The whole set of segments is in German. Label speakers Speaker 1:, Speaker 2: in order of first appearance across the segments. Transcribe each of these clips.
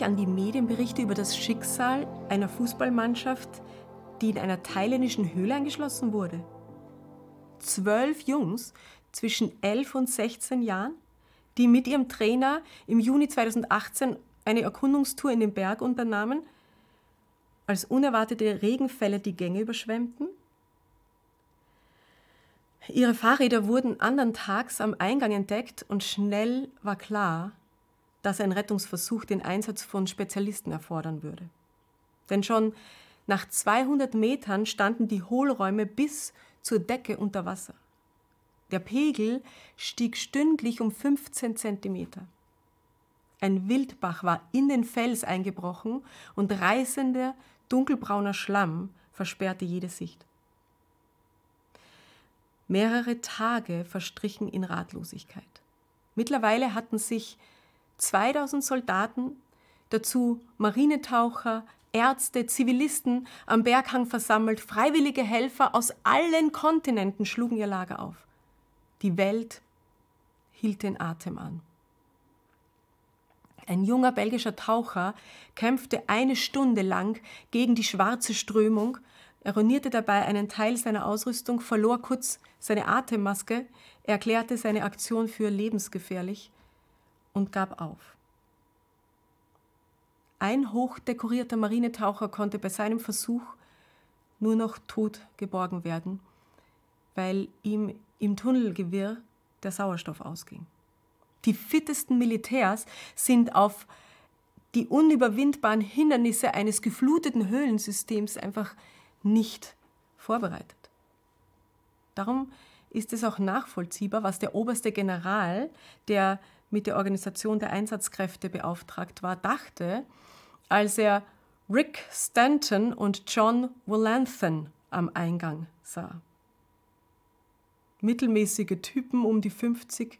Speaker 1: mich an die Medienberichte über das Schicksal einer Fußballmannschaft, die in einer thailändischen Höhle eingeschlossen wurde. Zwölf Jungs zwischen 11 und 16 Jahren, die mit ihrem Trainer im Juni 2018 eine Erkundungstour in den Berg unternahmen, als unerwartete Regenfälle die Gänge überschwemmten. Ihre Fahrräder wurden andern Tags am Eingang entdeckt und schnell war klar, dass ein Rettungsversuch den Einsatz von Spezialisten erfordern würde. Denn schon nach 200 Metern standen die Hohlräume bis zur Decke unter Wasser. Der Pegel stieg stündlich um 15 Zentimeter. Ein Wildbach war in den Fels eingebrochen und reißender, dunkelbrauner Schlamm versperrte jede Sicht. Mehrere Tage verstrichen in Ratlosigkeit. Mittlerweile hatten sich 2000 Soldaten, dazu Marinetaucher, Ärzte, Zivilisten am Berghang versammelt, freiwillige Helfer aus allen Kontinenten schlugen ihr Lager auf. Die Welt hielt den Atem an. Ein junger belgischer Taucher kämpfte eine Stunde lang gegen die schwarze Strömung, eronierte dabei einen Teil seiner Ausrüstung, verlor kurz seine Atemmaske, erklärte seine Aktion für lebensgefährlich und gab auf. Ein hochdekorierter Marinetaucher konnte bei seinem Versuch nur noch tot geborgen werden, weil ihm im Tunnelgewirr der Sauerstoff ausging. Die fittesten Militärs sind auf die unüberwindbaren Hindernisse eines gefluteten Höhlensystems einfach nicht vorbereitet. Darum ist es auch nachvollziehbar, was der oberste General, der mit der Organisation der Einsatzkräfte beauftragt war, dachte, als er Rick Stanton und John Wolanthan am Eingang sah. Mittelmäßige Typen um die 50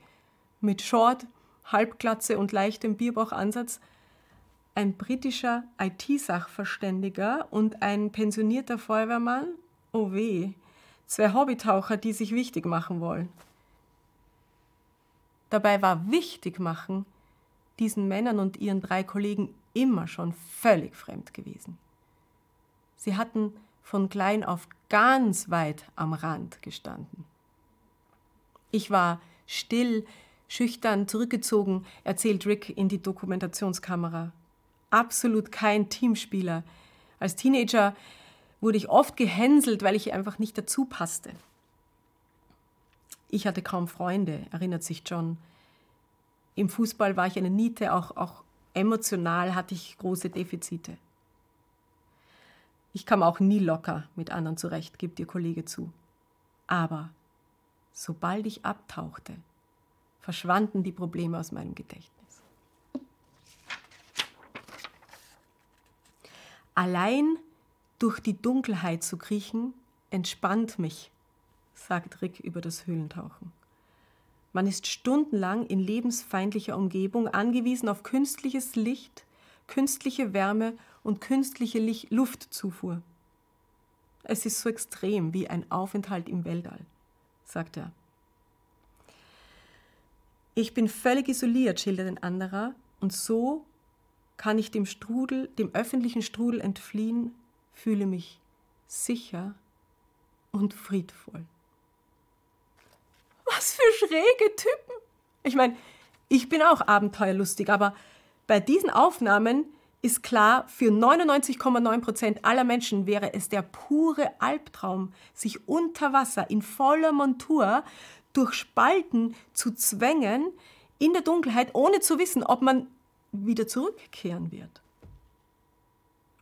Speaker 1: mit Short, Halbglatze und leichtem Bierbauchansatz, ein britischer IT-Sachverständiger und ein pensionierter Feuerwehrmann? Oh weh, zwei Hobbytaucher, die sich wichtig machen wollen. Dabei war wichtig machen diesen Männern und ihren drei Kollegen immer schon völlig fremd gewesen. Sie hatten von klein auf ganz weit am Rand gestanden. Ich war still, schüchtern, zurückgezogen, erzählt Rick in die Dokumentationskamera. Absolut kein Teamspieler. Als Teenager wurde ich oft gehänselt, weil ich einfach nicht dazu passte. Ich hatte kaum Freunde, erinnert sich John. Im Fußball war ich eine Niete, auch, auch emotional hatte ich große Defizite. Ich kam auch nie locker mit anderen zurecht, gibt Ihr Kollege zu. Aber sobald ich abtauchte, verschwanden die Probleme aus meinem Gedächtnis. Allein durch die Dunkelheit zu kriechen, entspannt mich, sagt Rick über das Höhlentauchen. Man ist stundenlang in lebensfeindlicher Umgebung angewiesen auf künstliches Licht, künstliche Wärme und künstliche Luftzufuhr. Es ist so extrem wie ein Aufenthalt im Weltall, sagt er. Ich bin völlig isoliert, schildert ein anderer, und so kann ich dem Strudel, dem öffentlichen Strudel entfliehen, fühle mich sicher und friedvoll. Was für schräge Typen. Ich meine, ich bin auch abenteuerlustig, aber bei diesen Aufnahmen ist klar, für 99,9 Prozent aller Menschen wäre es der pure Albtraum, sich unter Wasser in voller Montur durch Spalten zu zwängen, in der Dunkelheit, ohne zu wissen, ob man wieder zurückkehren wird.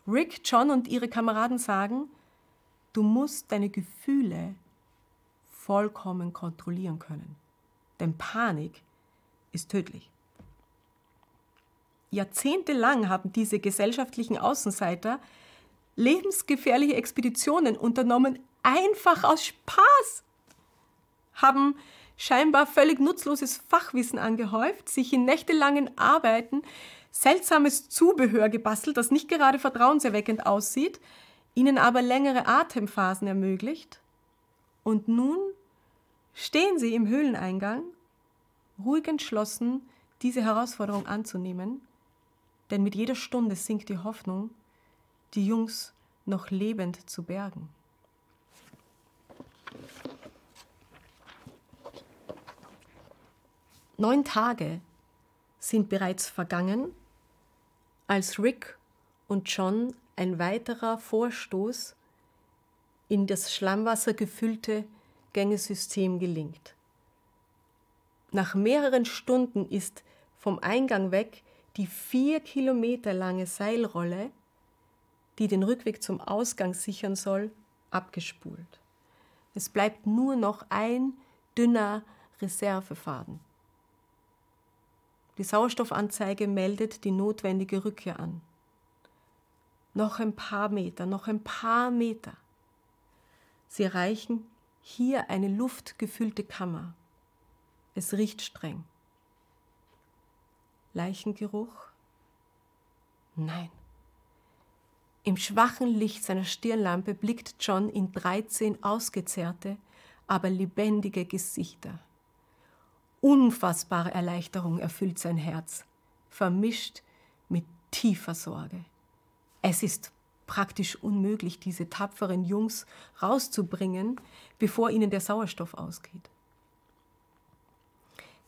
Speaker 1: Rick, John und ihre Kameraden sagen, du musst deine Gefühle vollkommen kontrollieren können. Denn Panik ist tödlich. Jahrzehntelang haben diese gesellschaftlichen Außenseiter lebensgefährliche Expeditionen unternommen, einfach aus Spaß, haben scheinbar völlig nutzloses Fachwissen angehäuft, sich in nächtelangen Arbeiten seltsames Zubehör gebastelt, das nicht gerade vertrauenserweckend aussieht, ihnen aber längere Atemphasen ermöglicht. Und nun stehen sie im Höhleneingang, ruhig entschlossen, diese Herausforderung anzunehmen, denn mit jeder Stunde sinkt die Hoffnung, die Jungs noch lebend zu bergen. Neun Tage sind bereits vergangen, als Rick und John ein weiterer Vorstoß in das Schlammwasser gefüllte Gängesystem gelingt. Nach mehreren Stunden ist vom Eingang weg die vier Kilometer lange Seilrolle, die den Rückweg zum Ausgang sichern soll, abgespult. Es bleibt nur noch ein dünner Reservefaden. Die Sauerstoffanzeige meldet die notwendige Rückkehr an. Noch ein paar Meter, noch ein paar Meter. Sie erreichen hier eine luftgefüllte Kammer. Es riecht streng. Leichengeruch? Nein. Im schwachen Licht seiner Stirnlampe blickt John in 13 ausgezerrte, aber lebendige Gesichter. Unfassbare Erleichterung erfüllt sein Herz, vermischt mit tiefer Sorge. Es ist praktisch unmöglich, diese tapferen Jungs rauszubringen, bevor ihnen der Sauerstoff ausgeht.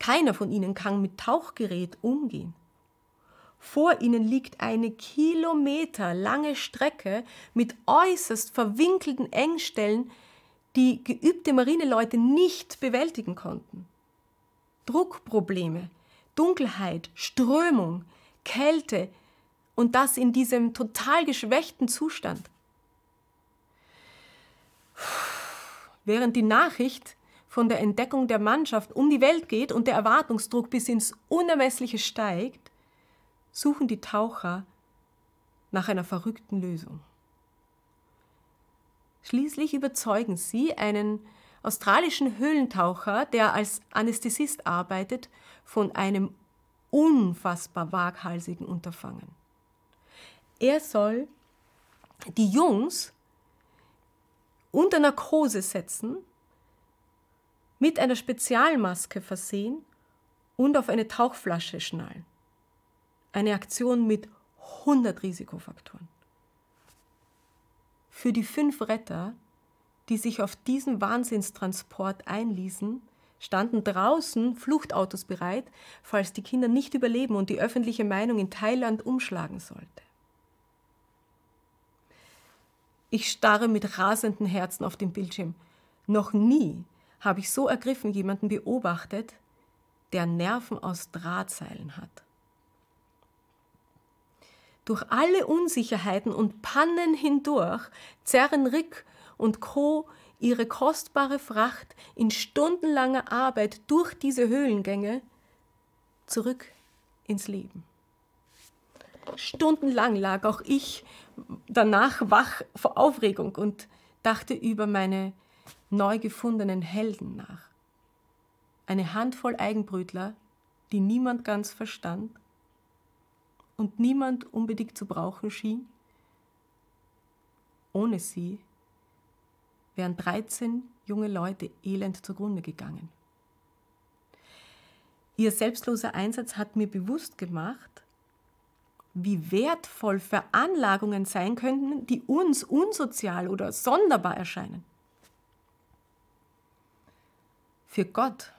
Speaker 1: Keiner von ihnen kann mit Tauchgerät umgehen. Vor ihnen liegt eine kilometerlange Strecke mit äußerst verwinkelten Engstellen, die geübte Marineleute nicht bewältigen konnten. Druckprobleme, Dunkelheit, Strömung, Kälte und das in diesem total geschwächten Zustand. Während die Nachricht von der Entdeckung der Mannschaft um die Welt geht und der Erwartungsdruck bis ins Unermessliche steigt, suchen die Taucher nach einer verrückten Lösung. Schließlich überzeugen sie einen australischen Höhlentaucher, der als Anästhesist arbeitet, von einem unfassbar waghalsigen Unterfangen. Er soll die Jungs unter Narkose setzen, mit einer Spezialmaske versehen und auf eine Tauchflasche schnallen. Eine Aktion mit 100 Risikofaktoren. Für die fünf Retter die sich auf diesen Wahnsinnstransport einließen, standen draußen Fluchtautos bereit, falls die Kinder nicht überleben und die öffentliche Meinung in Thailand umschlagen sollte. Ich starre mit rasendem Herzen auf den Bildschirm. Noch nie habe ich so ergriffen jemanden beobachtet, der Nerven aus Drahtseilen hat. Durch alle Unsicherheiten und Pannen hindurch zerren Rick und Co. ihre kostbare Fracht in stundenlanger Arbeit durch diese Höhlengänge zurück ins Leben. Stundenlang lag auch ich danach wach vor Aufregung und dachte über meine neu gefundenen Helden nach. Eine Handvoll Eigenbrötler, die niemand ganz verstand und niemand unbedingt zu brauchen schien. Ohne sie wären 13 junge Leute elend zugrunde gegangen. Ihr selbstloser Einsatz hat mir bewusst gemacht, wie wertvoll Veranlagungen sein könnten, die uns unsozial oder sonderbar erscheinen. Für Gott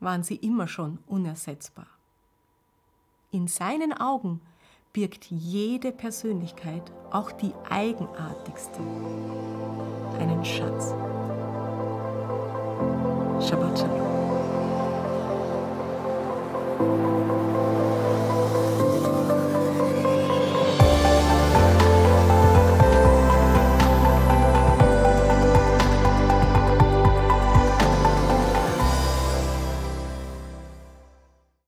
Speaker 1: waren sie immer schon unersetzbar. In seinen Augen birgt jede Persönlichkeit, auch die eigenartigste, einen Schatz. Shabbat Shalom.